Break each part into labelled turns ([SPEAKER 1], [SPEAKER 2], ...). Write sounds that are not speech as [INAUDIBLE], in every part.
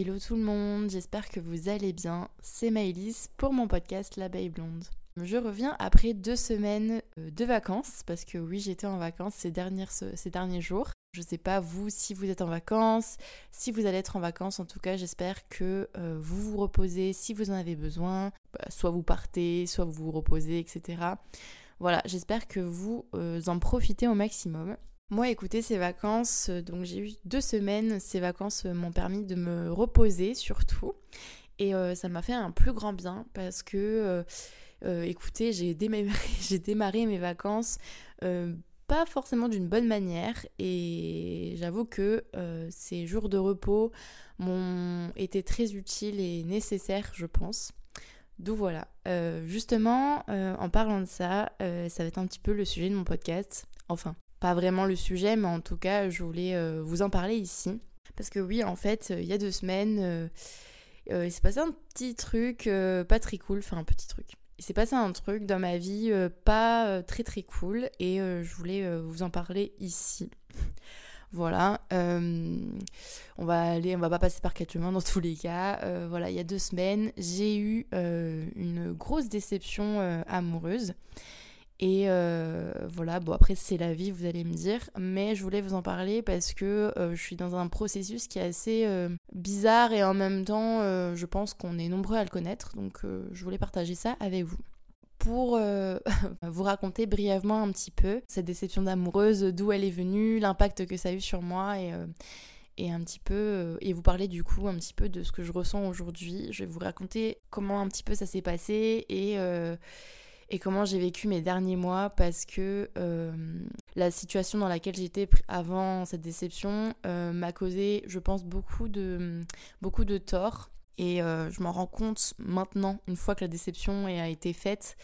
[SPEAKER 1] Hello tout le monde, j'espère que vous allez bien. C'est Maëlys pour mon podcast L'abeille blonde. Je reviens après deux semaines euh, de vacances, parce que oui, j'étais en vacances ces, derniers jours. Je sais pas vous si vous êtes en vacances, si vous allez être en vacances, en tout cas j'espère que euh, vous vous reposez si vous en avez besoin, bah, soit vous partez, soit vous vous reposez, etc. Voilà, j'espère que vous euh, en profitez au maximum. Moi, écoutez, ces vacances, euh, donc j'ai eu deux semaines, ces vacances euh, m'ont permis de me reposer surtout. Et euh, ça m'a fait un plus grand bien parce que, écoutez, j'ai démarré, [LAUGHS] démarré, mes vacances pas forcément d'une bonne manière. Et j'avoue que ces jours de repos m'ont été très utiles et nécessaires, je pense. Donc voilà, justement, en parlant de ça, ça va être un petit peu le sujet de mon podcast. Enfin, pas vraiment le sujet, mais en tout cas, je voulais euh, vous en parler ici. Parce que oui, en fait, euh, il y a deux semaines, euh, il s'est passé un petit truc pas très cool, enfin un petit truc. Il s'est passé un truc dans ma vie pas très très cool et je voulais vous en parler ici. Voilà, on va aller, on va pas passer par quatre chemins dans [LAUGHS] tous les cas. voilà, il y a deux semaines, j'ai eu une grosse déception amoureuse. Et euh, voilà, bon après c'est la vie, vous allez me dire, mais je voulais vous en parler parce que euh, je suis dans un processus qui est assez euh, bizarre et en même temps je pense qu'on est nombreux à le connaître, donc je voulais partager ça avec vous. Pour [LAUGHS] vous raconter brièvement un petit peu cette déception d'amoureuse, d'où elle est venue, l'impact que ça a eu sur moi et, et un petit peu et vous parler du coup un petit peu de ce que je ressens aujourd'hui. Je vais vous raconter comment un petit peu ça s'est passé et et comment j'ai vécu mes derniers mois parce que euh, la situation dans laquelle j'étais avant cette déception euh, m'a causé, je pense, beaucoup de, beaucoup de tort. Et euh, je m'en rends compte maintenant, une fois que la déception a été faite.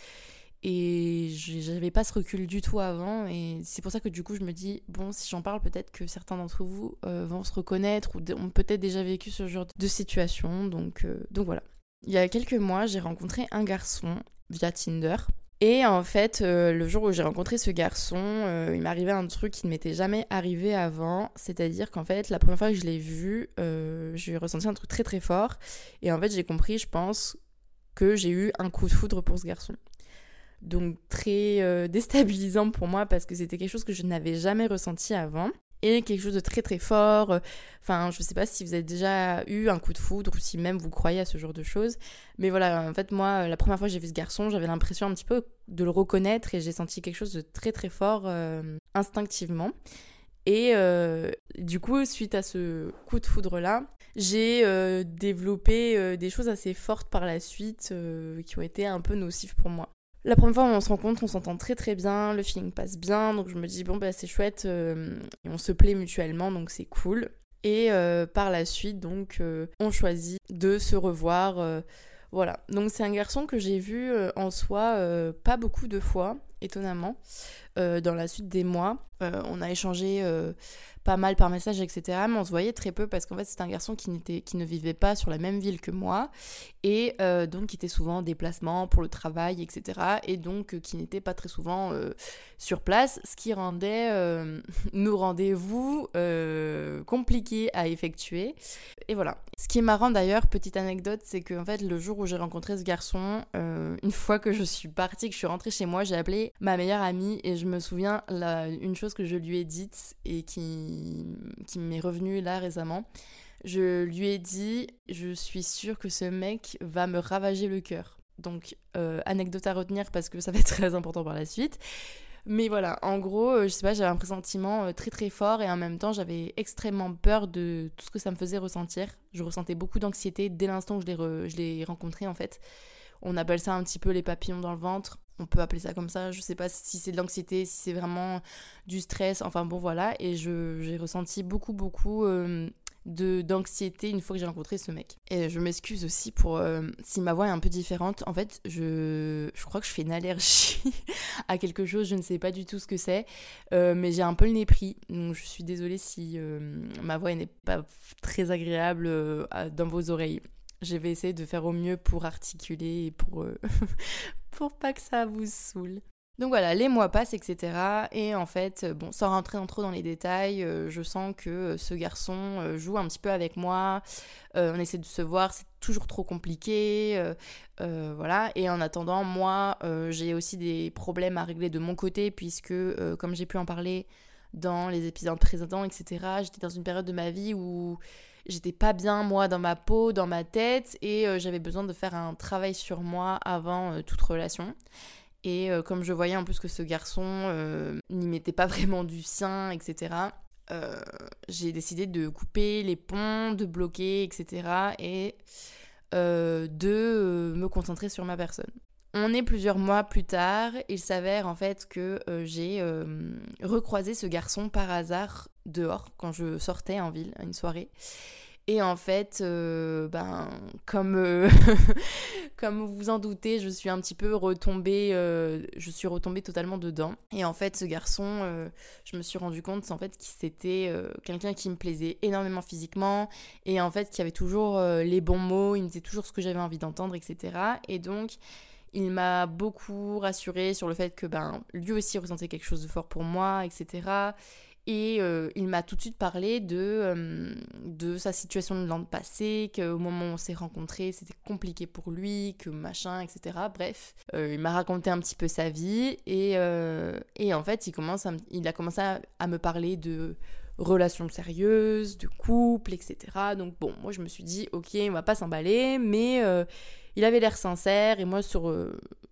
[SPEAKER 1] Et j'avais pas ce recul du tout avant. Et c'est pour ça que du coup, je me dis, bon, si j'en parle, peut-être que certains d'entre vous vont se reconnaître ou ont peut-être déjà vécu ce genre de situation. Donc, donc voilà. Il y a quelques mois, j'ai rencontré un garçon via Tinder. Et en fait, euh, le jour où j'ai rencontré ce garçon, euh, il m'arrivait un truc qui ne m'était jamais arrivé avant. C'est-à-dire qu'en fait, la première fois que je l'ai vu, euh, j'ai ressenti un truc très très fort. Et en fait, j'ai compris, je pense, que j'ai eu un coup de foudre pour ce garçon. Donc très [LAUGHS] déstabilisant pour moi parce que c'était quelque chose que je n'avais jamais ressenti avant quelque chose de très très fort. Enfin, je sais pas si vous avez déjà eu un coup de foudre ou si même vous croyez à ce genre de choses. Mais voilà, en fait, moi, la première fois que j'ai vu ce garçon, j'avais l'impression un petit peu de le reconnaître et j'ai senti quelque chose de très très fort euh, instinctivement. Et euh, du coup, suite à ce coup de foudre-là, j'ai euh, développé des choses assez fortes par la suite qui ont été un peu nocives pour moi. La première fois on se rencontre, on s'entend très très bien, le feeling passe bien, donc je me dis bon bah c'est chouette, euh, on se plaît mutuellement, donc c'est cool. Et euh, par la suite, donc euh, on choisit de se revoir. voilà. Donc c'est un garçon que j'ai vu en soi pas beaucoup de fois, étonnamment, dans la suite des mois. on a échangé pas mal par message, etc. Mais on se voyait très peu parce qu'en fait, c'est un garçon qui, n'était, qui ne vivait pas sur la même ville que moi et euh, donc qui était souvent en déplacement pour le travail, etc. Et donc euh, qui n'était pas très souvent euh, sur place, ce qui rendait [LAUGHS] nos rendez-vous compliqués à effectuer. Et voilà. Ce qui est marrant d'ailleurs, petite anecdote, c'est que en fait, le jour où j'ai rencontré ce garçon, une fois que je suis partie, que je suis rentrée chez moi, j'ai appelé ma meilleure amie et je me souviens la, une chose que je lui ai dite et qui qui, m'est revenu là récemment. Je lui ai dit, je suis sûre que ce mec va me ravager le cœur. Donc, euh, anecdote à retenir parce que ça va être très important par la suite. Mais voilà, en gros, euh, je sais pas, j'avais un pressentiment euh, très très fort et en même temps, j'avais extrêmement peur de tout ce que ça me faisait ressentir. Je ressentais beaucoup d'anxiété dès l'instant où je l'ai rencontré en fait. On appelle ça un petit peu les papillons dans le ventre on peut appeler ça comme ça, je sais pas si c'est de l'anxiété, si c'est vraiment du stress, enfin bon voilà, et j'ai ressenti beaucoup beaucoup euh, d'anxiété une fois que j'ai rencontré ce mec. Et je m'excuse aussi pour euh, si ma voix est un peu différente, en fait je, je crois que je fais une allergie [LAUGHS] à quelque chose, je ne sais pas du tout ce que c'est, euh, mais j'ai un peu le nez pris, donc je suis désolée si ma voix n'est pas très agréable dans vos oreilles. Je vais essayer de faire au mieux pour articuler et pour, [LAUGHS] pour pas que ça vous saoule. Donc voilà, les mois passent, etc. Et en fait, euh, bon, sans rentrer trop dans les détails, euh, je sens que euh, ce garçon joue un petit peu avec moi. on essaie de se voir, c'est toujours trop compliqué. voilà. Et en attendant, moi, j'ai aussi des problèmes à régler de mon côté, puisque, comme j'ai pu en parler dans les épisodes précédents, etc., j'étais dans une période de ma vie où j'étais pas bien moi dans ma peau, dans ma tête et j'avais besoin de faire un travail sur moi avant toute relation. Et euh, comme je voyais en plus que ce garçon euh, n'y mettait pas [LAUGHS] vraiment du sien, etc., euh, j'ai décidé de couper les ponts, de bloquer, etc. et de me concentrer sur ma personne. On est plusieurs mois plus tard, il s'avère en fait que j'ai recroisé ce garçon par hasard dehors quand je sortais en ville à une soirée. Et en fait, euh, ben, comme, euh, [LAUGHS] comme vous vous en doutez, je suis un petit peu retombée, euh, je suis retombée totalement dedans. Et en fait, ce garçon, je me suis rendu compte en fait qu'il c'était quelqu'un qui me plaisait énormément physiquement et en fait qui avait toujours les bons mots, il me disait toujours ce que j'avais envie d'entendre, etc. Et donc, il m'a beaucoup rassurée sur le fait que ben, lui aussi ressentait quelque chose de fort pour moi, etc. Et euh, il m'a tout de suite parlé de, euh, de sa situation de l'an passé, qu'au moment où on s'est rencontrés, c'était compliqué pour lui, que machin, etc. Bref, euh, il m'a raconté un petit peu sa vie et, et en fait, il, commence il a commencé à, me parler de relations sérieuses, de couple, etc. Donc bon, moi je me suis dit, ok, on va pas s'emballer, mais il avait l'air sincère et moi sur,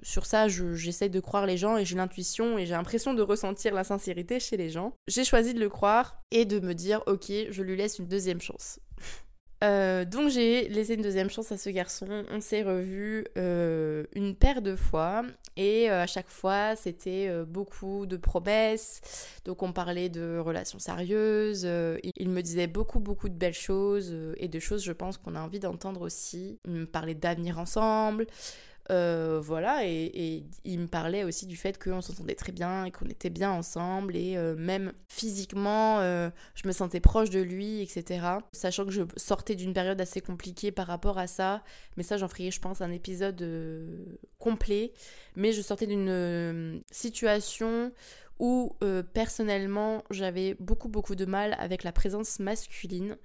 [SPEAKER 1] sur ça, j'essaie de croire les gens et j'ai l'intuition et j'ai l'impression de ressentir la sincérité chez les gens. J'ai choisi de le croire et de me dire, ok, je lui laisse une deuxième chance. Euh, donc j'ai laissé une deuxième chance à ce garçon. On s'est revu euh, une paire de fois et euh, à chaque fois c'était beaucoup de promesses. Donc on parlait de relations sérieuses. il me disait beaucoup beaucoup de belles choses et de choses je pense qu'on a envie d'entendre aussi. Il me parlait d'avenir ensemble. Euh, voilà, et, il me parlait aussi du fait qu'on s'entendait très bien et qu'on était bien ensemble, et euh, même physiquement, euh, je me sentais proche de lui, etc. Sachant que je sortais d'une période assez compliquée par rapport à ça, mais ça j'en ferai je pense un épisode complet, mais je sortais d'une situation où personnellement j'avais beaucoup beaucoup de mal avec la présence masculine.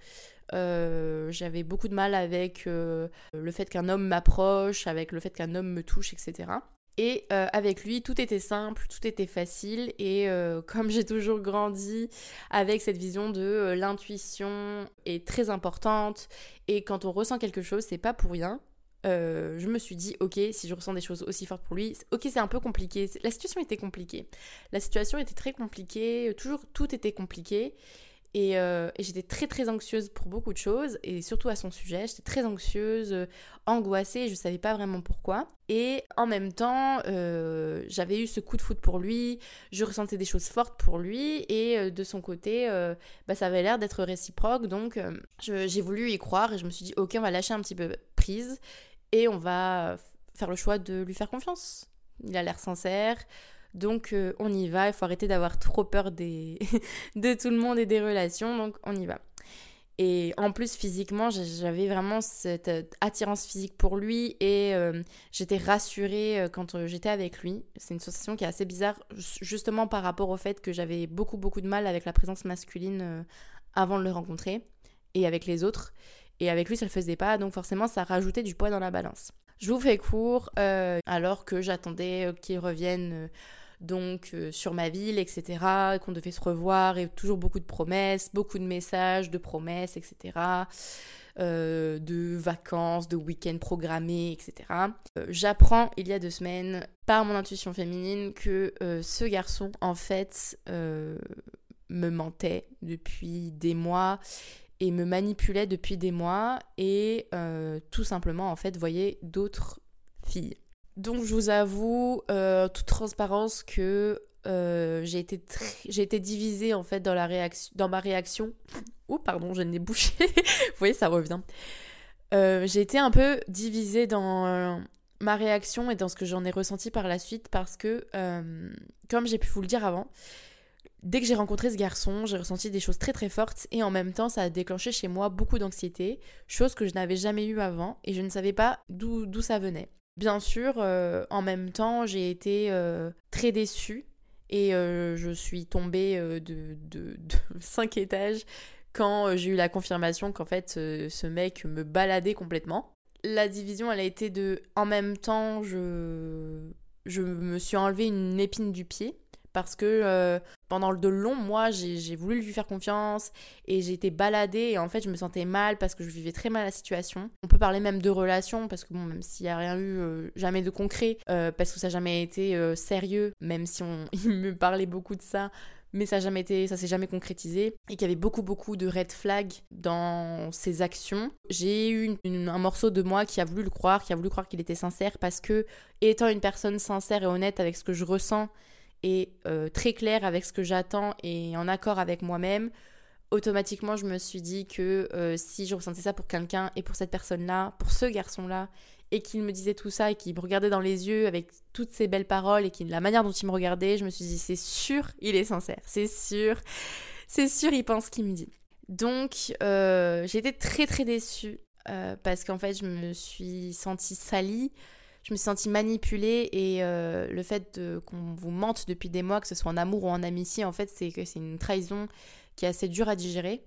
[SPEAKER 1] Euh, j'avais beaucoup de mal avec euh, le fait qu'un homme m'approche, avec le fait qu'un homme me touche, etc. Et euh, avec lui, tout était simple, tout était facile. Et [LAUGHS] comme j'ai toujours grandi avec cette vision de l'intuition est très importante, et quand on ressent quelque chose, c'est pas pour rien. je me suis dit, ok, si je ressens des choses aussi fortes pour lui, ok, c'est un peu compliqué. La situation était compliquée. La situation était très compliquée, toujours tout était compliqué. Euh, et, j'étais très très anxieuse pour beaucoup de choses, et surtout à son sujet, j'étais très anxieuse, euh, angoissée, je ne savais pas vraiment pourquoi. Et en même temps, euh, j'avais eu ce coup de foot pour lui, je ressentais des choses fortes pour lui, et de son côté, bah, ça avait l'air d'être réciproque, donc j'ai voulu y croire, et je me suis dit, ok, on va lâcher un petit peu prise, et on va faire le choix de lui faire confiance. Il a l'air sincère, donc euh, on y va, il faut arrêter d'avoir trop peur [LAUGHS] de tout le monde et des relations, donc on y va. Et en plus, physiquement, j'avais vraiment cette euh, attirance physique pour lui et euh, j'étais rassurée quand j'étais avec lui. C'est une sensation qui est assez bizarre, justement par rapport au fait que j'avais beaucoup, beaucoup de mal avec la présence masculine avant de le rencontrer et avec les autres. Et avec lui, ça le faisait pas, donc forcément, ça rajoutait du poids dans la balance. Je vous fais court, alors que j'attendais qu'il revienne donc euh, sur ma ville, etc., qu'on devait se revoir, et toujours beaucoup de promesses, beaucoup de messages, de promesses, etc., euh, de vacances, de week-ends programmés, etc. Euh, j'apprends il y a deux semaines, par mon intuition féminine, que ce garçon, en fait, me mentait depuis des mois et me manipulait depuis des mois et tout simplement en fait voyait d'autres filles. Donc je vous avoue, euh, toute transparence, que euh, j'ai été, j'ai été divisée en fait dans, la réaction, dans ma réaction. [LAUGHS] Ouh, pardon, le nez bouché. [LAUGHS] Vous voyez, ça revient. Euh, j'ai été un peu divisée dans ma réaction et dans ce que j'en ai ressenti par la suite parce que, comme j'ai pu vous le dire avant, dès que j'ai rencontré ce garçon, j'ai ressenti des choses très très fortes et en même temps ça a déclenché chez moi beaucoup d'anxiété, chose que je n'avais jamais eue avant et je ne savais pas d'où ça venait. Bien sûr, en même temps, j'ai été très déçue et je suis tombée de, de, de [LAUGHS] 5 étages quand j'ai eu la confirmation qu'en fait ce mec me baladait complètement. La division, elle a été de en même temps, je, je me suis enlevé une épine du pied parce que euh, pendant de longs mois, j'ai voulu lui faire confiance et j'ai été baladée et en fait, je me sentais mal parce que je vivais très mal la situation. On peut parler même de relations parce que bon, même s'il n'y a rien eu, euh, jamais de concret, euh, parce que ça n'a jamais été sérieux, même si on, [LAUGHS] il me parlait beaucoup de ça, mais ça jamais été, ça s'est jamais concrétisé et qu'il y avait beaucoup beaucoup de red flags dans ses actions. J'ai eu un morceau de moi qui a voulu le croire, qui a voulu croire qu'il était sincère parce que étant une personne sincère et honnête avec ce que je ressens et euh, très claire avec ce que j'attends et en accord avec moi-même, automatiquement je me suis dit que euh, si je ressentais ça pour quelqu'un et pour cette personne-là, pour ce garçon-là, et qu'il me disait tout ça et qu'il me regardait dans les yeux avec toutes ces belles paroles et la manière dont il me regardait, je me suis dit c'est sûr, il est sincère, c'est sûr, c'est sûr, il pense ce qu'il me dit. Donc euh, j'ai été très très déçue parce qu'en fait je me suis sentie salie je me suis sentie manipulée et euh, le fait qu'on vous mente depuis des mois, que ce soit en amour ou en amitié, en fait, c'est que c'est une trahison qui est assez dure à digérer.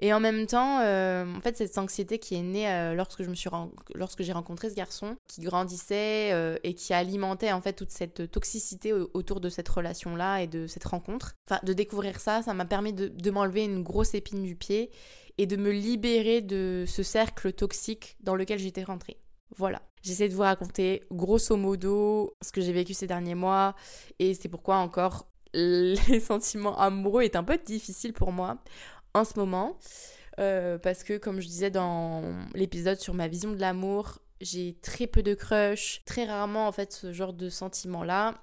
[SPEAKER 1] Et en même temps, euh, en fait, cette anxiété qui est née euh, lorsque je me suis lorsque j'ai rencontré ce garçon, qui grandissait et qui alimentait en fait toute cette toxicité autour de cette relation-là et de cette rencontre. Enfin, de découvrir ça, ça m'a permis de, de m'enlever une grosse épine du pied et de me libérer de ce cercle toxique dans lequel j'étais rentrée. Voilà. J'essaie de vous raconter grosso modo ce que j'ai vécu ces derniers mois et c'est pourquoi encore [LAUGHS] les sentiments amoureux est un peu difficile pour moi en ce moment. Euh, parce que comme je disais dans l'épisode sur ma vision de l'amour, j'ai très peu de crush, très rarement en fait ce genre de sentiments là.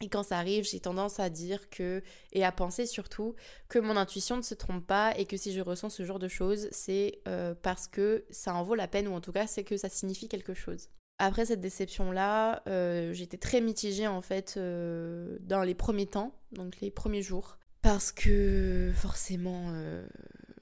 [SPEAKER 1] Et quand ça arrive, j'ai tendance à dire que, et à penser surtout, que mon intuition ne se trompe pas et que si je ressens ce genre de choses, c'est euh, parce que ça en vaut la peine ou en tout cas c'est que ça signifie quelque chose. Après cette déception-là, euh, j'étais très mitigée en fait euh, dans les premiers temps, donc les premiers jours, parce que forcément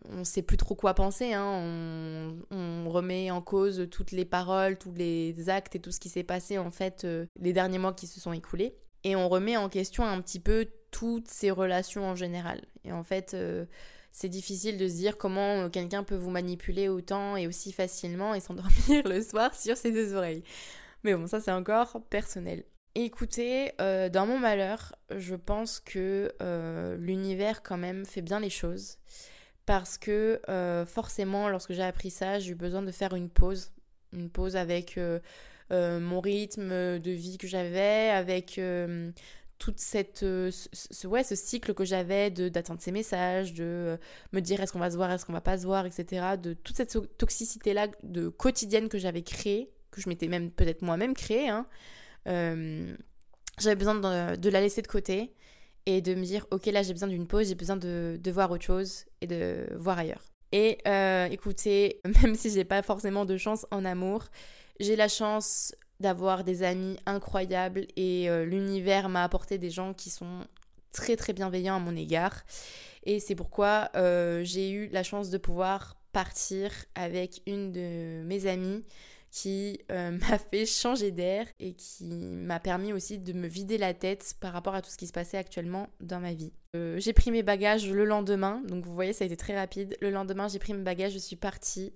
[SPEAKER 1] on sait plus trop quoi penser, hein. on, remet en cause toutes les paroles, tous les actes et tout ce qui s'est passé en fait les derniers mois qui se sont écoulés et on remet en question un petit peu toutes ces relations en général. Et en fait, euh, c'est difficile de se dire comment euh, quelqu'un peut vous manipuler autant et aussi facilement et [LAUGHS] s'endormir le soir sur ses deux oreilles. Mais bon, ça c'est encore personnel. Écoutez, euh, dans mon malheur, je pense que l'univers quand même fait bien les choses. Parce que forcément, lorsque j'ai appris ça, j'ai eu besoin de faire une pause. Une pause avec mon rythme de vie que j'avais, avec euh, toute cette euh, ce, ouais, ce cycle que j'avais de d'attendre ces messages de me dire est-ce qu'on va se voir est-ce qu'on va pas se voir etc de toute cette toxicité là de quotidienne que j'avais créée que je m'étais même peut-être moi-même créée hein, j'avais besoin de, la laisser de côté et de me dire ok là j'ai besoin d'une pause j'ai besoin de, de, voir autre chose et de voir ailleurs. Et écoutez [LAUGHS] même si j'ai pas forcément de chance en amour j'ai la chance d'avoir des amis incroyables et euh, l'univers m'a apporté des gens qui sont très très bienveillants à mon égard. Et c'est pourquoi euh, j'ai eu la chance de pouvoir partir avec une de mes amies qui euh, [LAUGHS] m'a fait changer d'air et qui m'a permis aussi de me vider la tête par rapport à tout ce qui se passait actuellement dans ma vie. j'ai pris mes bagages le lendemain, donc vous voyez ça a été très rapide. Le lendemain j'ai pris mes bagages, je suis partie.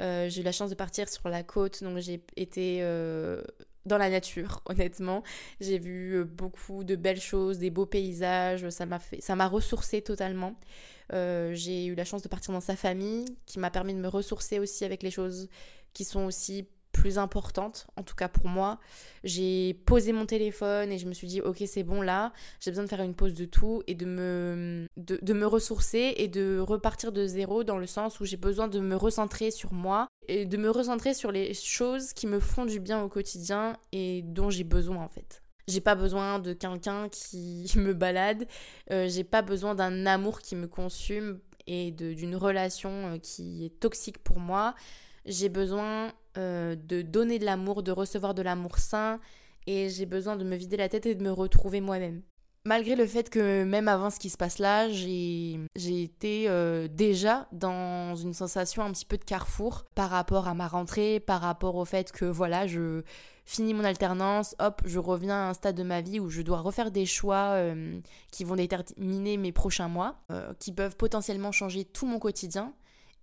[SPEAKER 1] Euh, j'ai eu la chance de partir sur la côte, donc j'ai été euh, dans la nature, [LAUGHS] honnêtement. J'ai vu euh, beaucoup de belles choses, des beaux paysages, ça m'a fait, ça m'a ressourcé totalement. j'ai eu la chance de partir dans sa famille, qui m'a permis de me ressourcer aussi avec les choses qui sont aussi plus importante, en tout cas pour moi. J'ai posé mon téléphone et je me suis dit, ok, c'est bon là, j'ai besoin de faire une pause de tout et de me, de, me ressourcer et de repartir de zéro dans le sens où j'ai besoin de me recentrer sur moi et de me recentrer sur les choses qui me font du bien au quotidien et dont j'ai besoin en fait. J'ai pas besoin de quelqu'un qui [LAUGHS] me balade, euh, j'ai pas besoin d'un amour qui me consume et d'une relation euh, qui est toxique pour moi. J'ai besoin euh, de donner de l'amour, de recevoir de l'amour sain et j'ai besoin de me vider la tête et de me retrouver moi-même. malgré le fait que même avant ce qui se passe là, j'ai été euh, déjà dans une sensation un petit peu de carrefour par rapport à ma rentrée, par rapport au fait que voilà, je finis mon alternance, hop, je reviens à un stade de ma vie où je dois refaire des choix euh, qui vont déterminer mes prochains mois, qui peuvent potentiellement changer tout mon quotidien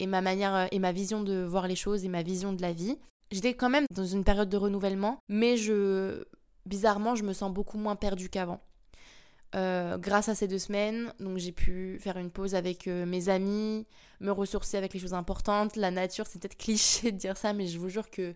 [SPEAKER 1] et ma manière et ma vision de voir les choses et ma vision de la vie. J'étais quand même dans une période de renouvellement, mais je bizarrement, je me sens beaucoup moins perdue qu'avant. Euh, grâce à ces deux semaines, donc j'ai pu faire une pause avec euh, mes amis, me ressourcer avec les choses importantes. La nature, c'est peut-être cliché de dire ça, mais je vous jure que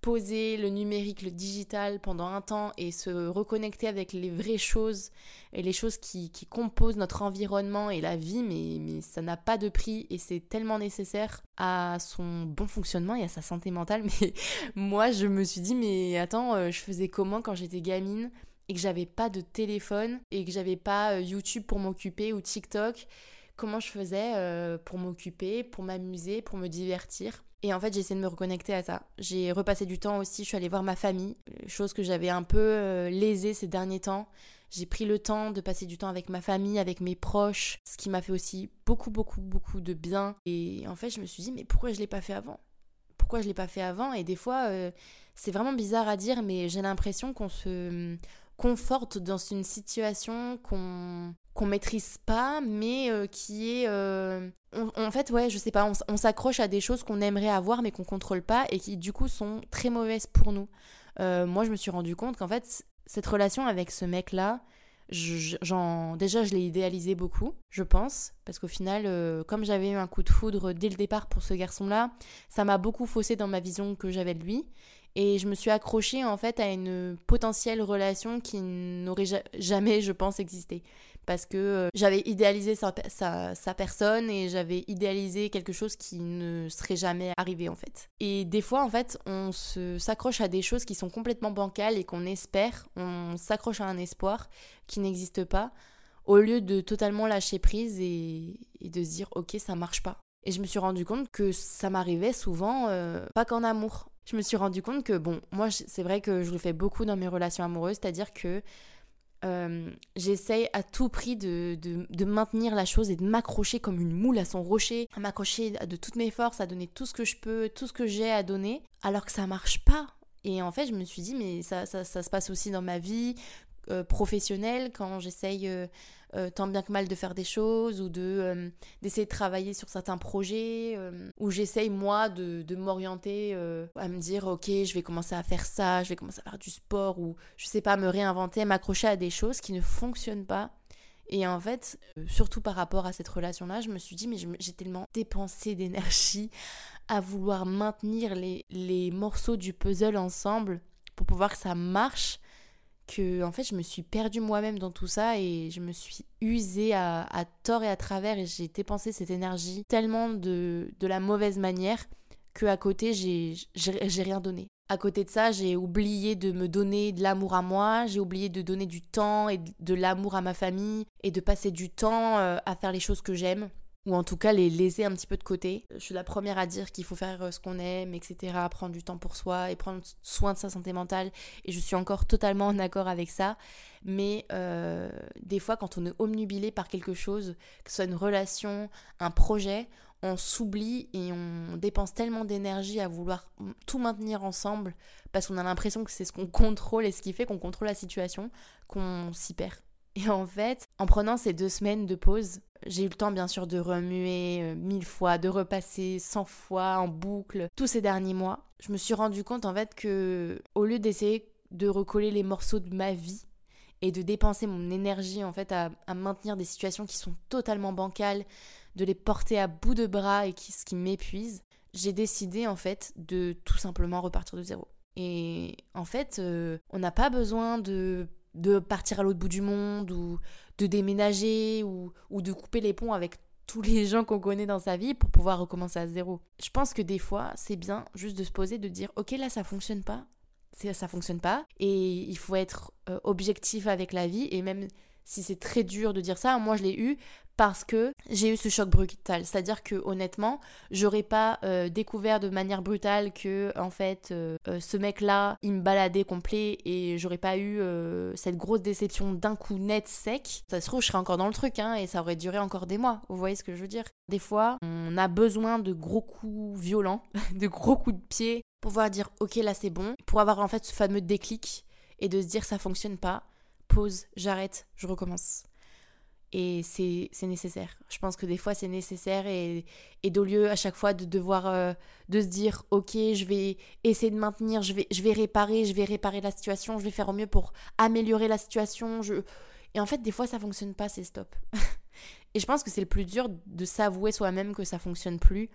[SPEAKER 1] poser le numérique, le digital pendant un temps et se reconnecter avec les vraies choses et les choses qui, composent notre environnement et la vie, mais, mais ça n'a pas de prix et c'est tellement nécessaire à son bon fonctionnement et à sa santé mentale. [LAUGHS] Mais moi, je me suis dit, mais attends, euh, je faisais comment quand j'étais gamine et que j'avais pas de téléphone et que j'avais pas euh, YouTube pour m'occuper ou TikTok, comment je faisais euh, pour m'occuper, pour m'amuser, pour me divertir? Et en fait, j'ai essayé de me reconnecter à ça. J'ai repassé du temps aussi, je suis allée voir ma famille, euh, chose que j'avais un peu lésée ces derniers temps. J'ai pris le temps de passer du temps avec ma famille, avec mes proches, ce qui m'a fait aussi beaucoup, beaucoup, beaucoup de bien. Et en fait, je me suis dit, mais pourquoi je l'ai pas fait avant? Pourquoi je l'ai pas fait avant? Et des fois, c'est vraiment bizarre à dire, mais j'ai l'impression qu'on se conforte dans une situation qu'on qu'on maîtrise pas, mais euh, qui est... Euh, en fait, ouais, je sais pas, on, s'accroche à des choses qu'on aimerait avoir mais qu'on contrôle pas et qui du coup sont très mauvaises pour nous. Euh, moi, je me suis rendu compte qu'en fait, cette relation avec ce mec-là, genre, déjà, je l'ai idéalisé beaucoup, je pense, parce qu'au final, comme j'avais eu un coup de foudre dès le départ pour ce garçon-là, ça m'a beaucoup faussé dans ma vision que j'avais de lui. Et je me suis accrochée en fait à une potentielle relation qui n'aurait jamais, je pense, existé. Parce que euh, j'avais idéalisé sa, personne et j'avais idéalisé quelque chose qui ne serait jamais arrivé en fait. Et des fois en fait on s'accroche à des choses qui sont complètement bancales et qu'on espère, on s'accroche à un espoir qui n'existe pas au lieu de totalement lâcher prise et, de se dire ok ça marche pas. Et je me suis rendu compte que ça m'arrivait souvent, euh, pas qu'en amour, je me suis rendu compte que, bon, moi, c'est vrai que je le fais beaucoup dans mes relations amoureuses, c'est-à-dire que euh, j'essaye à tout prix de, de, maintenir la chose et de m'accrocher comme une moule à son rocher, à m'accrocher de toutes mes forces, à donner tout ce que je peux, tout ce que j'ai à donner, alors que ça marche pas. Et en fait, je me suis dit, mais ça, ça, ça se passe aussi dans ma vie euh, professionnelle, quand j'essaye euh, euh, tant bien que mal de faire des choses ou de d'essayer de travailler sur certains projets où j'essaye moi de, de m'orienter à me dire ok je vais commencer à faire ça je vais commencer à faire du sport ou je sais pas me réinventer m'accrocher à des choses qui ne fonctionnent pas. Et en fait, surtout par rapport à cette relation-là, je me suis dit, mais j'ai tellement dépensé d'énergie à vouloir maintenir les, les morceaux du puzzle ensemble pour pouvoir que ça marche que en fait je me suis perdue moi-même dans tout ça et je me suis usée à, tort et à travers et j'ai dépensé cette énergie tellement de, de la mauvaise manière que à côté j'ai rien donné. À côté de ça, j'ai oublié de me donner de l'amour à moi, j'ai oublié de donner du temps et de l'amour à ma famille et de passer du temps euh, à faire les choses que j'aime ou en tout cas les laisser un petit peu de côté. Je suis la première à dire qu'il faut faire euh, ce qu'on aime, etc., prendre du temps pour soi et prendre soin de sa santé mentale, et je suis encore totalement en accord avec ça. Mais euh, des fois, quand on est omnubilé par quelque chose, que ce soit une relation, un projet, on s'oublie et on dépense tellement d'énergie à vouloir tout maintenir ensemble parce qu'on a l'impression que c'est ce qu'on contrôle et ce qui fait qu'on contrôle la situation qu'on s'y perd. Et en fait, en prenant ces deux semaines de pause, j'ai eu le temps bien sûr de remuer euh, mille fois, de repasser cent fois en boucle tous ces derniers mois. Je me suis rendu compte en fait que au lieu d'essayer de recoller les morceaux de ma vie et de dépenser mon énergie en fait à, maintenir des situations qui sont totalement bancales, de les porter à bout de bras et qui, ce qui m'épuise, j'ai décidé en fait de tout simplement repartir de zéro. Et en fait, euh, on n'a pas besoin de de partir à l'autre bout du monde ou de déménager ou, de couper les ponts avec tous les gens qu'on connaît dans sa vie pour pouvoir recommencer à zéro. Je pense que des fois, c'est bien juste de se poser, de dire ok là ça fonctionne pas, ça fonctionne pas et il faut être euh, objectif avec la vie et même si c'est très dur de dire ça, moi je l'ai eu parce que j'ai eu ce choc brutal. C'est-à-dire que honnêtement, j'aurais pas euh, découvert de manière brutale que en fait euh, euh, ce mec-là, il me baladait complet et j'aurais pas eu cette grosse déception d'un coup net sec. Ça se trouve, je serais encore dans le truc hein, et ça aurait duré encore des mois. Vous voyez ce que je veux dire? Des fois, on a besoin de gros coups violents, [LAUGHS] de gros coups de pied pour pouvoir dire ok là c'est bon, pour avoir en fait ce fameux déclic et de se dire ça fonctionne pas, j'arrête, je recommence. Et c'est nécessaire. Je pense que des fois c'est nécessaire et, et lieu à chaque fois de devoir euh, de se dire ok je vais essayer de maintenir, je vais, je vais réparer, je vais réparer la situation, je vais faire au mieux pour améliorer la situation. Et en fait des fois ça fonctionne pas, c'est stop. [LAUGHS] et je pense que c'est le plus dur de s'avouer soi-même que ça fonctionne plus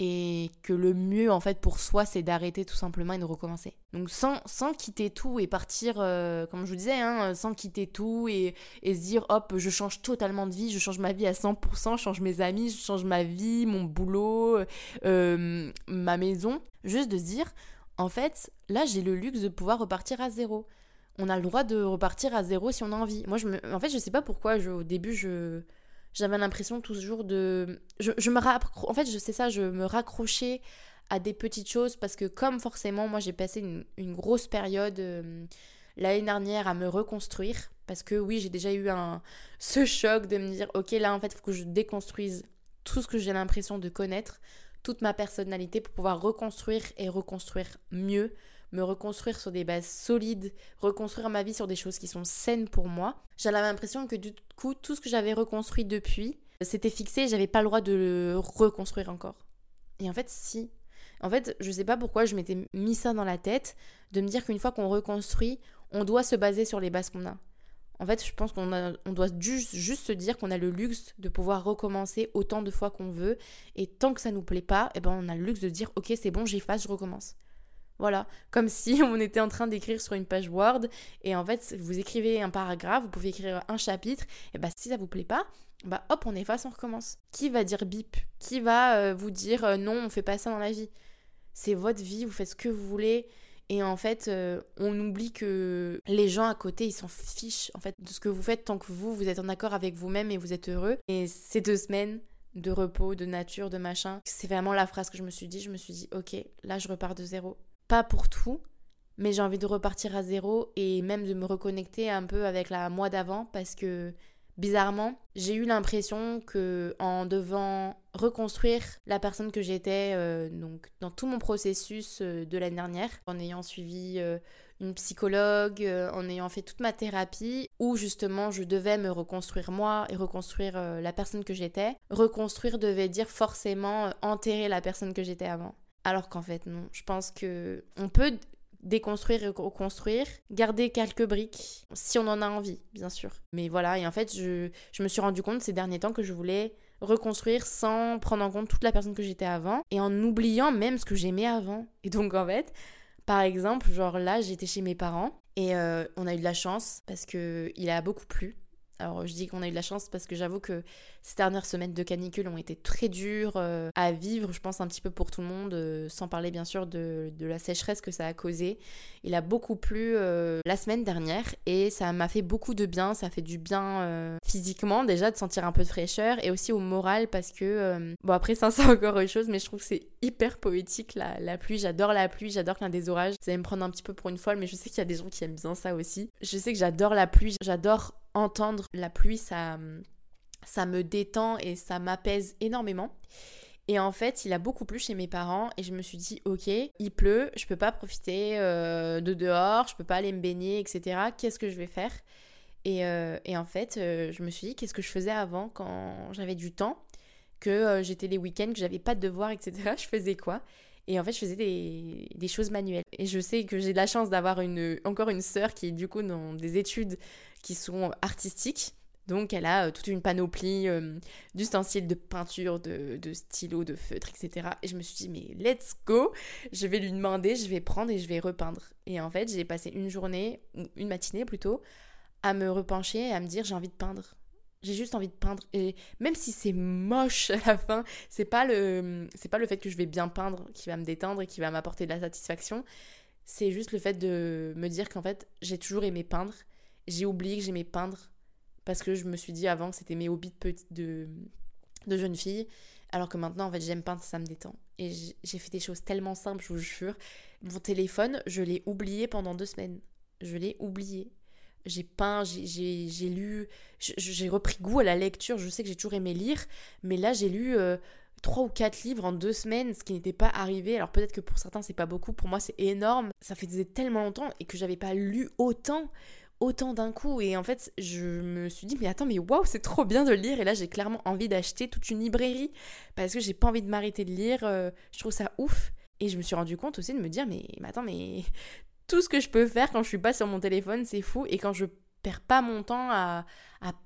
[SPEAKER 1] et que le mieux en fait pour soi c'est d'arrêter tout simplement et de recommencer. Donc sans, sans quitter tout et partir, euh, comme je vous disais, hein, sans quitter tout et, et, se dire hop je change totalement de vie, je change ma vie à 100%, je change mes amis, je change ma vie, mon boulot, euh, ma maison. Juste de se dire en fait là j'ai le luxe de pouvoir repartir à zéro. On a le droit de repartir à zéro si on a envie. Moi je me... en fait je sais pas pourquoi je, au début je j'avais l'impression toujours de... Je, me En fait, je sais ça, je me raccrochais à des petites choses parce que comme forcément, moi j'ai passé une, grosse période euh, l'année dernière à me reconstruire parce que oui, j'ai déjà eu un, ce choc de me dire, ok, là en fait, il faut que je déconstruise tout ce que j'ai l'impression de connaître, toute ma personnalité pour pouvoir reconstruire et reconstruire mieux me reconstruire sur des bases solides, reconstruire ma vie sur des choses qui sont saines pour moi. J'avais l'impression que du coup, tout ce que j'avais reconstruit depuis, c'était fixé, j'avais pas le droit de le reconstruire encore. Et en fait, si. En fait, je sais pas pourquoi je m'étais mis ça dans la tête, de me dire qu'une fois qu'on reconstruit, on doit se baser sur les bases qu'on a. En fait, je pense qu'on on doit juste, juste se dire qu'on a le luxe de pouvoir recommencer autant de fois qu'on veut. Et tant que ça nous plaît pas, eh ben on a le luxe de dire ok c'est bon, j'efface, je recommence. Voilà, comme si [LAUGHS] on était en train d'écrire sur une page Word et en fait vous écrivez un paragraphe, vous pouvez écrire un chapitre, et bah si ça vous plaît pas, bah hop on efface, on recommence. Qui va dire bip? Qui va euh, vous dire euh, non on fait pas ça dans la vie? C'est votre vie, vous faites ce que vous voulez et en fait euh, on oublie que les gens à côté ils s'en fichent en fait de ce que vous faites tant que vous vous êtes en accord avec vous-même et vous êtes heureux. Et ces deux semaines de repos, de nature, de machin, c'est vraiment la phrase que je me suis dit, je me suis dit ok là je repars de zéro pas pour tout, mais j'ai envie de repartir à zéro et même de me reconnecter un peu avec la moi d'avant parce que bizarrement, j'ai eu l'impression que en devant reconstruire la personne que j'étais euh, donc dans tout mon processus euh, de l'année dernière, en ayant suivi euh, une psychologue, en ayant fait toute ma thérapie, où justement je devais me reconstruire moi et reconstruire la personne que j'étais. Reconstruire devait dire forcément enterrer la personne que j'étais avant. Alors qu'en fait, non. Je pense que on peut déconstruire et reconstruire, garder quelques briques, si on en a envie, bien sûr. Mais voilà, et en fait, je, je me suis rendu compte ces derniers temps que je voulais reconstruire sans prendre en compte toute la personne que j'étais avant et en oubliant même ce que j'aimais avant. Et donc, en fait, par exemple, genre là, j'étais chez mes parents et euh, on a eu de la chance parce que il a beaucoup plu. Alors je dis qu'on a eu de la chance parce que j'avoue que ces dernières semaines de canicule ont été très dures euh, à vivre, je pense un petit peu pour tout le monde, euh, sans parler bien sûr de, la sécheresse que ça a causé. Il a beaucoup plu euh, la semaine dernière et ça m'a fait beaucoup de bien, ça fait du bien physiquement déjà de sentir un peu de fraîcheur et aussi au moral parce que, bon après ça [LAUGHS] c'est encore autre chose, mais je trouve que c'est hyper poétique la, la pluie, j'adore la pluie, j'adore qu'il y ait des orages. Vous allez me prendre un petit peu pour une folle, mais je sais qu'il y a des gens qui aiment bien ça aussi. Je sais que j'adore la pluie, j'adore entendre la pluie, ça, ça me détend et ça m'apaise énormément. Et en fait, il a beaucoup plu chez mes parents et je me suis dit, ok, il pleut, je peux pas profiter euh, de dehors, je peux pas aller me baigner, etc. Qu'est-ce que je vais faire? Et, euh, et, en fait, euh, je me suis dit, qu'est-ce que je faisais avant quand j'avais du temps, que j'étais les week-ends, que j'avais pas de devoirs, etc. [LAUGHS] Je faisais quoi? Et en fait, je faisais des, choses manuelles. Et je sais que j'ai de la chance d'avoir une, encore une sœur qui est du coup dans des études qui sont artistiques. Donc elle a euh, toute une panoplie euh, d'ustensiles de peinture, de, de stylos, de feutres, etc. Et je me suis dit, mais let's go Je vais lui demander, je vais prendre et je vais repeindre. Et en fait, j'ai passé une journée, ou une matinée plutôt, à me repencher et à me dire, j'ai envie de peindre. J'ai juste envie de peindre. Et même si c'est moche [LAUGHS] à la fin, c'est pas le, c'est pas le fait que je vais bien peindre qui va me détendre et qui va m'apporter de la satisfaction. C'est juste le fait de me dire qu'en fait, j'ai toujours aimé peindre j'ai oublié que j'aimais peindre parce que je me suis dit avant que c'était mes hobbies de, de, de jeune fille, alors que maintenant, en fait, j'aime peindre, ça me détend. Et j'ai fait des choses tellement simples, je vous jure. Mon téléphone, je l'ai oublié pendant deux semaines. Je l'ai oublié. J'ai peint, j'ai lu, j'ai repris goût à la lecture. Je sais que j'ai toujours aimé lire, mais là, j'ai lu euh, trois ou quatre livres en deux semaines, ce qui n'était pas arrivé. Alors peut-être que pour certains, c'est pas beaucoup. Pour moi, c'est énorme. Ça faisait tellement longtemps et que j'avais pas lu autant autant d'un coup. Et en fait, je me suis dit, mais attends, mais waouh, c'est trop bien de lire. Et là, j'ai clairement envie d'acheter toute une librairie parce que j'ai pas envie de m'arrêter de lire. Euh, je trouve ça ouf. Et je me suis rendu compte aussi de me dire, mais, mais attends, mais tout ce que je peux faire quand je suis pas sur mon téléphone, c'est fou. Et quand je perds pas mon temps à,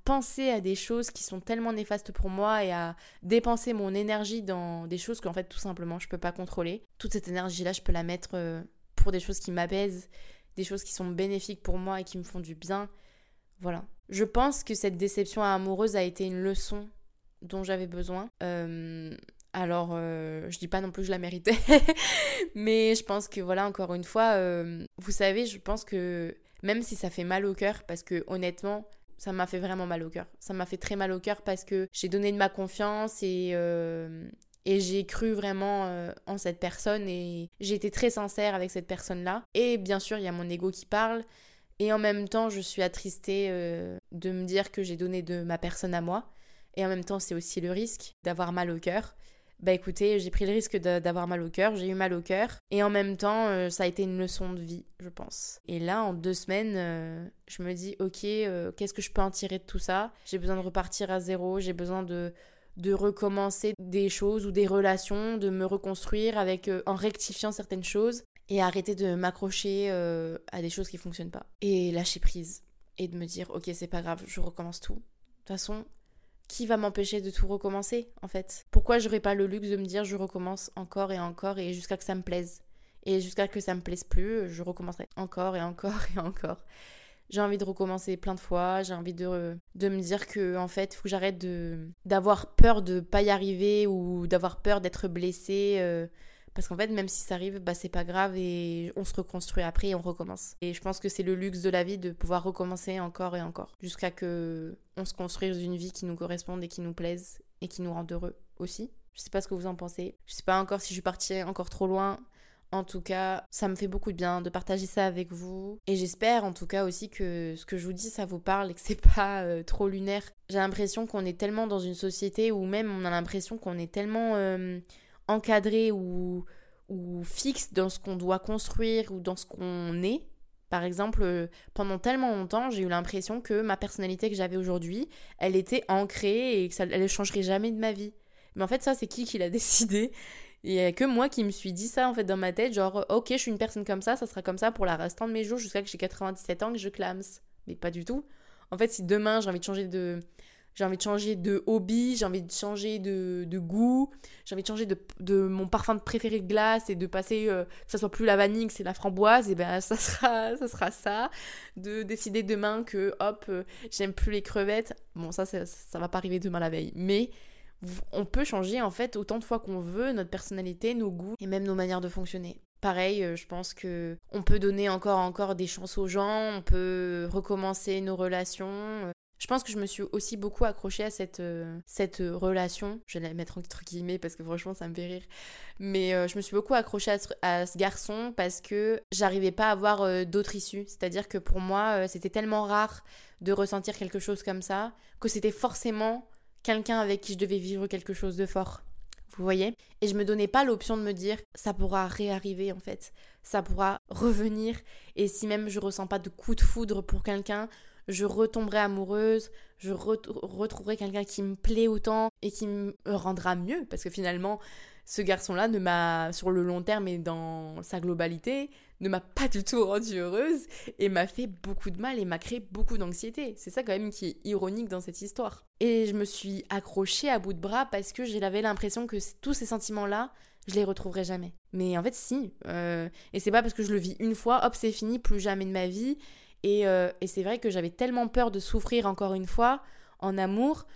[SPEAKER 1] penser à des choses qui sont tellement néfastes pour moi et à dépenser mon énergie dans des choses qu'en fait, tout simplement, je peux pas contrôler. Toute cette énergie-là, je peux la mettre euh, pour des choses qui m'apaisent des choses qui sont bénéfiques pour moi et qui me font du bien. Voilà. Je pense que cette déception amoureuse a été une leçon dont j'avais besoin. Euh, alors, euh, je dis pas non plus que je la méritais, [LAUGHS] mais je pense que voilà, encore une fois, euh, vous savez, je pense que même si ça fait mal au cœur, parce que honnêtement, ça m'a fait vraiment mal au cœur. Ça m'a fait très mal au cœur parce que j'ai donné de ma confiance et, et j'ai cru vraiment euh, en cette personne et j'ai été très sincère avec cette personne-là. Et bien sûr, il y a mon ego qui parle. Et en même temps, je suis attristée euh, de me dire que j'ai donné de ma personne à moi. Et en même temps, c'est aussi le risque d'avoir mal au cœur. Bah écoutez, j'ai pris le risque d'avoir mal au cœur, j'ai eu mal au cœur. Et en même temps, euh, ça a été une leçon de vie, je pense. Et là, en deux semaines, je me dis, ok, qu'est-ce que je peux en tirer de tout ça? J'ai besoin de repartir à zéro, j'ai besoin de de recommencer des choses ou des relations, de me reconstruire avec euh, en rectifiant certaines choses et arrêter de m'accrocher euh, à des choses qui fonctionnent pas et lâcher prise et de me dire OK, c'est pas grave, je recommence tout. De toute façon, qui va m'empêcher de tout recommencer en fait? Pourquoi j'aurais pas le luxe de me dire je recommence encore et encore et jusqu'à que ça me plaise? Et jusqu'à que ça me plaise plus, je recommencerai encore et encore et encore. J'ai envie de recommencer plein de fois, j'ai envie de, de me dire que en fait, faut que j'arrête de d'avoir peur de pas y arriver ou d'avoir peur d'être blessée euh, parce qu'en fait, même si ça arrive, bah c'est pas grave et on se reconstruit après et on recommence. Et je pense que c'est le luxe de la vie de pouvoir recommencer encore et encore jusqu'à que on se construise une vie qui nous corresponde et qui nous plaise et qui nous rende heureux aussi. Je sais pas ce que vous en pensez. Je sais pas encore si je suis partie encore trop loin. En tout cas, ça me fait beaucoup de bien de partager ça avec vous. Et j'espère en tout cas aussi que ce que je vous dis, ça vous parle et que c'est [LAUGHS] pas euh, trop lunaire. J'ai l'impression qu'on est tellement dans une société où même on a l'impression qu'on est tellement euh, encadré ou, ou fixe dans ce qu'on doit construire ou dans ce qu'on est. Par exemple, pendant tellement longtemps, j'ai eu l'impression que ma personnalité que j'avais aujourd'hui, elle était ancrée et que ça, elle ne changerait jamais de ma vie. Mais en fait, ça, c'est qui qui l'a [LAUGHS] décidé? Il n'y a que moi qui me suis dit ça en fait dans ma tête, genre ok je suis une personne comme ça, ça sera comme ça pour la restant de mes jours jusqu'à que j'ai 97 ans que je clame. Mais pas du tout. En fait si demain j'ai envie de changer de... J'ai envie de changer de hobby, j'ai envie de changer de, de goût, j'ai envie de changer de, de, mon parfum préféré de glace et de passer, euh, que ça soit plus la vanille, que c'est la framboise, et ben [LAUGHS] ça sera, ça sera ça. De décider demain que hop, euh, j'aime plus les crevettes. Bon, ça, ça, ça va pas arriver demain la veille. Mais on peut changer en fait autant de fois qu'on veut notre personnalité, nos goûts et même nos manières de fonctionner. Pareil, euh, je pense que on peut donner encore encore des chances aux gens, on peut recommencer nos relations. Je pense que je me suis aussi beaucoup accrochée à cette, euh, cette relation. Je vais la mettre entre guillemets parce que franchement ça me fait rire. Mais euh, je me suis beaucoup accrochée à ce, garçon parce que j'arrivais pas à avoir d'autres issues. C'est-à-dire que pour moi c'était tellement rare de ressentir quelque chose comme ça que c'était forcément quelqu'un avec qui je devais vivre quelque chose de fort. Vous voyez? Et je me donnais pas l'option de me dire ça pourra réarriver en fait. Ça pourra revenir et si même je ressens pas de coup de foudre pour quelqu'un, je retomberai amoureuse, je retrouverai quelqu'un qui me plaît autant et qui me rendra mieux parce que finalement ce garçon-là ne m'a sur le long terme et dans sa globalité ne m'a pas du tout rendue heureuse et m'a fait beaucoup de mal et m'a créé beaucoup d'anxiété. C'est ça quand même qui est ironique dans cette histoire. Et je me suis accrochée à bout de bras parce que j'avais l'impression que tous ces sentiments-là, je les retrouverais jamais. Mais en fait, si. Euh, et c'est pas parce que je le vis une fois, hop, c'est fini, plus jamais de ma vie. Et, euh, et c'est vrai que j'avais tellement peur de souffrir encore une fois en amour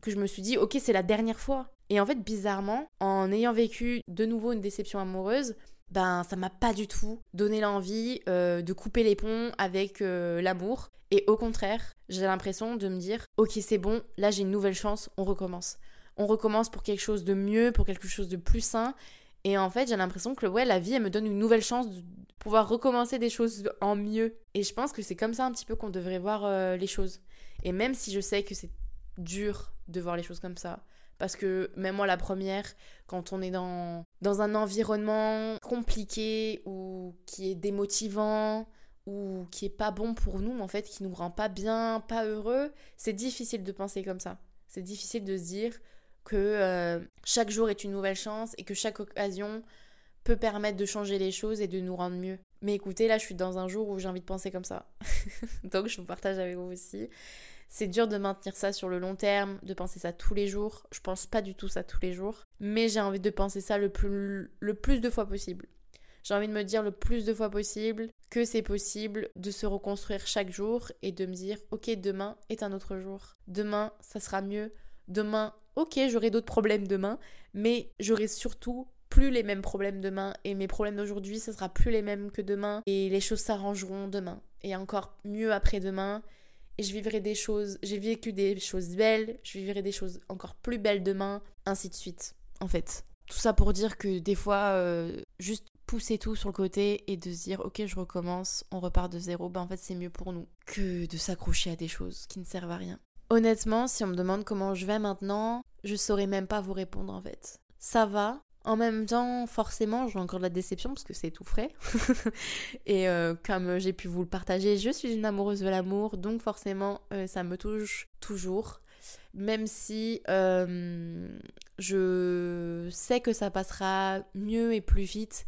[SPEAKER 1] que je me suis dit, ok, c'est la dernière fois. Et en fait, bizarrement, en ayant vécu de nouveau une déception amoureuse, ben ça m'a pas du tout donné l'envie euh, de couper les ponts avec euh, l'amour. Et au contraire, j'ai l'impression de me dire, ok c'est bon, là j'ai une nouvelle chance, on recommence. On recommence pour quelque chose de mieux, pour quelque chose de plus sain. Et en fait, j'ai l'impression que ouais, la vie, elle me donne une nouvelle chance de pouvoir recommencer des choses en mieux. Et je pense que c'est comme ça un petit peu qu'on devrait voir euh, les choses. Et même si je sais que c'est dur de voir les choses comme ça, parce que même moi, la première, quand on est dans, dans un environnement compliqué ou qui est démotivant ou qui est pas bon pour nous, en fait, qui nous rend pas bien, pas heureux, c'est difficile de penser comme ça. C'est difficile de se dire que euh, chaque jour est une nouvelle chance et que chaque occasion peut permettre de changer les choses et de nous rendre mieux. Mais écoutez, là, je suis dans un jour où j'ai envie de penser comme ça. [LAUGHS] Donc, je vous partage avec vous aussi. C'est dur de maintenir ça sur le long terme, de penser ça tous les jours. Je pense pas du tout ça tous les jours. Mais j'ai envie de penser ça le plus, le plus de fois possible. J'ai envie de me dire le plus de fois possible que c'est possible de se reconstruire chaque jour et de me dire ok demain est un autre jour. Demain ça sera mieux. Demain ok j'aurai d'autres problèmes demain mais j'aurai surtout plus les mêmes problèmes demain et mes problèmes d'aujourd'hui ce sera plus les mêmes que demain et les choses s'arrangeront demain et encore mieux après-demain et je vivrai des choses, j'ai vécu des choses belles, je vivrai des choses encore plus belles demain, ainsi de suite, en fait. Tout ça pour dire que des fois, euh, juste pousser tout sur le côté et de se dire ok je recommence, on repart de zéro, ben en fait c'est mieux pour nous que de s'accrocher à des choses qui ne servent à rien. Honnêtement, si on me demande comment je vais maintenant, je saurais même pas vous répondre en fait. Ça va, en même temps, forcément, j'ai encore de la déception parce que c'est tout frais. [LAUGHS] et euh, comme j'ai pu vous le partager, je suis une amoureuse de l'amour, donc forcément, euh, ça me touche toujours. Même si euh, je sais que ça passera mieux et plus vite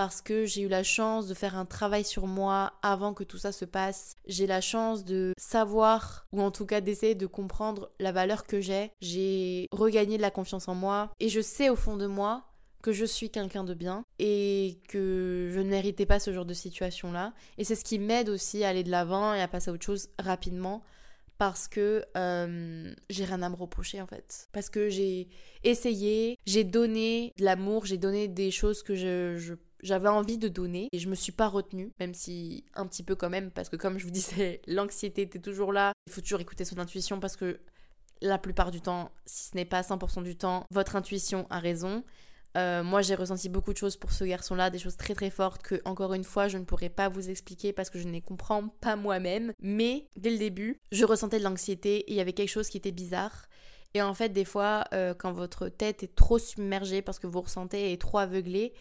[SPEAKER 1] parce que j'ai eu la chance de faire un travail sur moi avant que tout ça se passe. J'ai la chance de savoir, ou en tout cas d'essayer de comprendre la valeur que j'ai. J'ai regagné de la confiance en moi et je sais au fond de moi que je suis quelqu'un de bien et que je ne méritais pas ce genre de situation-là. Et c'est ce qui m'aide aussi à aller de l'avant et à passer à autre chose rapidement parce que euh, j'ai rien à me reprocher en fait. Parce que j'ai essayé, j'ai donné de l'amour, j'ai donné des choses que je, j'avais envie de donner et je me suis pas retenue, même si un petit peu quand même, parce que comme je vous [LAUGHS] disais, l'anxiété était toujours là. Il faut toujours écouter son intuition parce que la plupart du temps, si ce n'est pas 100% du temps, votre intuition a raison. Euh, moi, j'ai ressenti beaucoup de choses pour ce garçon-là, des choses très très fortes que, encore une fois, je ne pourrais pas vous expliquer parce que je ne les comprends pas moi-même. Mais dès le début, je ressentais de l'anxiété et il y avait quelque chose qui était bizarre. Et en fait, des fois, euh, quand votre tête est trop submergée parce que vous ressentez est trop aveuglé,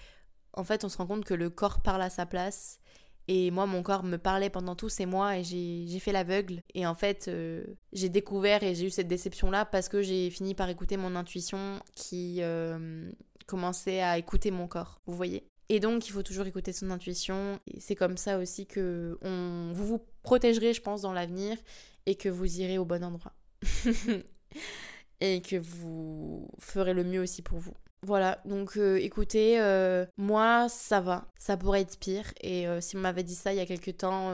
[SPEAKER 1] en fait, on se rend compte que le corps parle à sa place. Et moi, mon corps me parlait pendant tous ces mois et j'ai fait l'aveugle. Et en fait, euh, j'ai découvert et j'ai eu cette déception-là parce que j'ai fini par écouter mon intuition qui, commencer à écouter mon corps, vous voyez et donc, il faut toujours écouter son intuition. C'est comme ça aussi que on, vous vous protégerez, je pense, dans l'avenir et que vous irez au bon endroit. [LAUGHS] et que vous ferez le mieux aussi pour vous. Voilà, donc euh, écoutez, euh, moi ça va, ça pourrait être pire. Et euh, si on m'avait dit ça il y a quelques temps,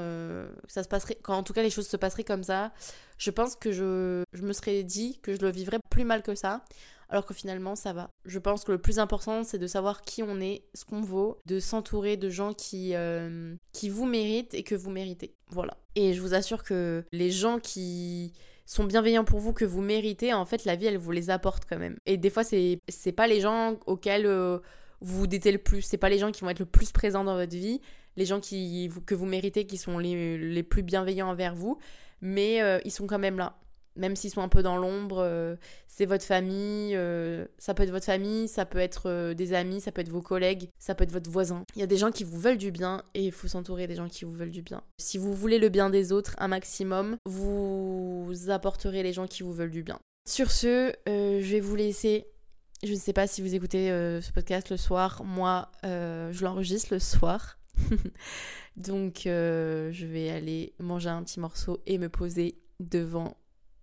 [SPEAKER 1] ça se passerait, quand en tout cas les choses se passeraient comme ça, je pense que je, me serais dit que je le vivrais plus mal que ça alors que finalement ça va. Je pense que le plus important c'est de savoir qui on est, ce qu'on vaut, de s'entourer de gens qui, qui vous méritent et que vous méritez. Voilà. Et je vous assure que les gens qui sont bienveillants pour vous, que vous méritez, en fait la vie elle vous les apporte quand même. Et des fois c'est, pas les gens auxquels euh, vous vous le plus, c'est pas les gens qui vont être le plus présents dans votre vie, les gens qui, que vous méritez qui sont les, les plus bienveillants envers vous, mais euh, ils sont quand même là même s'ils sont un peu dans l'ombre, euh, c'est votre famille, euh, ça peut être votre famille, ça peut être euh, des amis, ça peut être vos collègues, ça peut être votre voisin. Il y a des gens qui vous veulent du bien et il faut s'entourer des gens qui vous veulent du bien. Si vous voulez le bien des autres un maximum, vous apporterez les gens qui vous veulent du bien. Sur ce, je vais vous laisser. Je ne sais pas si vous écoutez ce podcast le soir. Moi, je l'enregistre le soir. [LAUGHS] Donc, je vais aller manger un petit morceau et me poser devant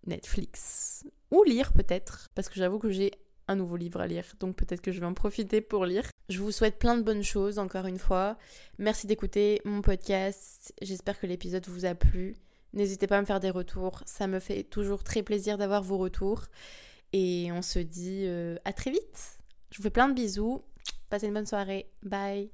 [SPEAKER 1] Netflix. Ou lire peut-être, parce que j'avoue que j'ai un nouveau livre à lire, donc peut-être que je vais en profiter pour lire. Je vous souhaite plein de bonnes choses encore une fois. Merci d'écouter mon podcast. J'espère que l'épisode vous a plu. N'hésitez pas à me faire des retours, ça me fait toujours très plaisir d'avoir vos retours. Et on se dit euh, à très vite. Je vous fais plein de bisous. Passez une bonne soirée. Bye.